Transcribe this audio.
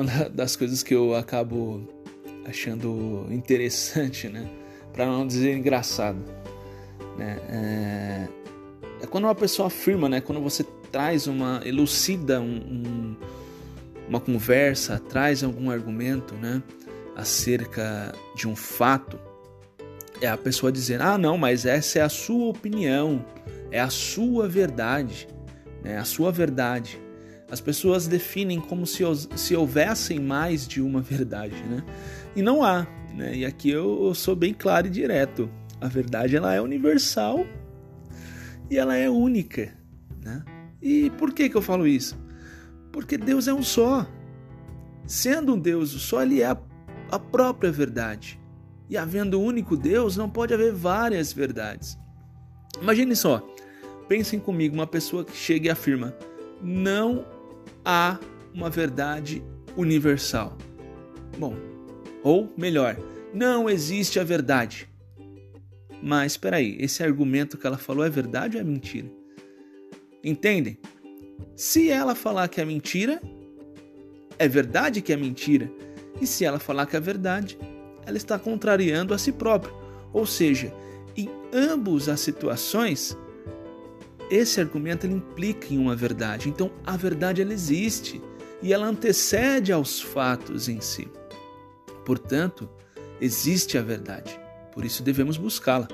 uma das coisas que eu acabo achando interessante, né? Para não dizer engraçado, né? É, é, quando uma pessoa afirma, né? Quando você traz uma elucida um, um, uma conversa, traz algum argumento, né? Acerca de um fato, é a pessoa dizendo: ah, não, mas essa é a sua opinião, é a sua verdade, né? A sua verdade. As pessoas definem como se, se houvessem mais de uma verdade, né? E não há, né? E aqui eu sou bem claro e direto. A verdade ela é universal e ela é única, né? E por que que eu falo isso? Porque Deus é um só. Sendo um Deus só, ele é a, a própria verdade. E havendo um único Deus, não pode haver várias verdades. Imagine só, pensem comigo uma pessoa que chega e afirma: não há uma verdade universal. Bom, ou melhor, não existe a verdade. Mas espera aí, esse argumento que ela falou é verdade ou é mentira? Entendem? Se ela falar que é mentira, é verdade que é mentira. E se ela falar que é verdade, ela está contrariando a si própria. Ou seja, em ambas as situações, esse argumento ele implica em uma verdade. Então, a verdade ela existe e ela antecede aos fatos em si. Portanto, existe a verdade. Por isso devemos buscá-la.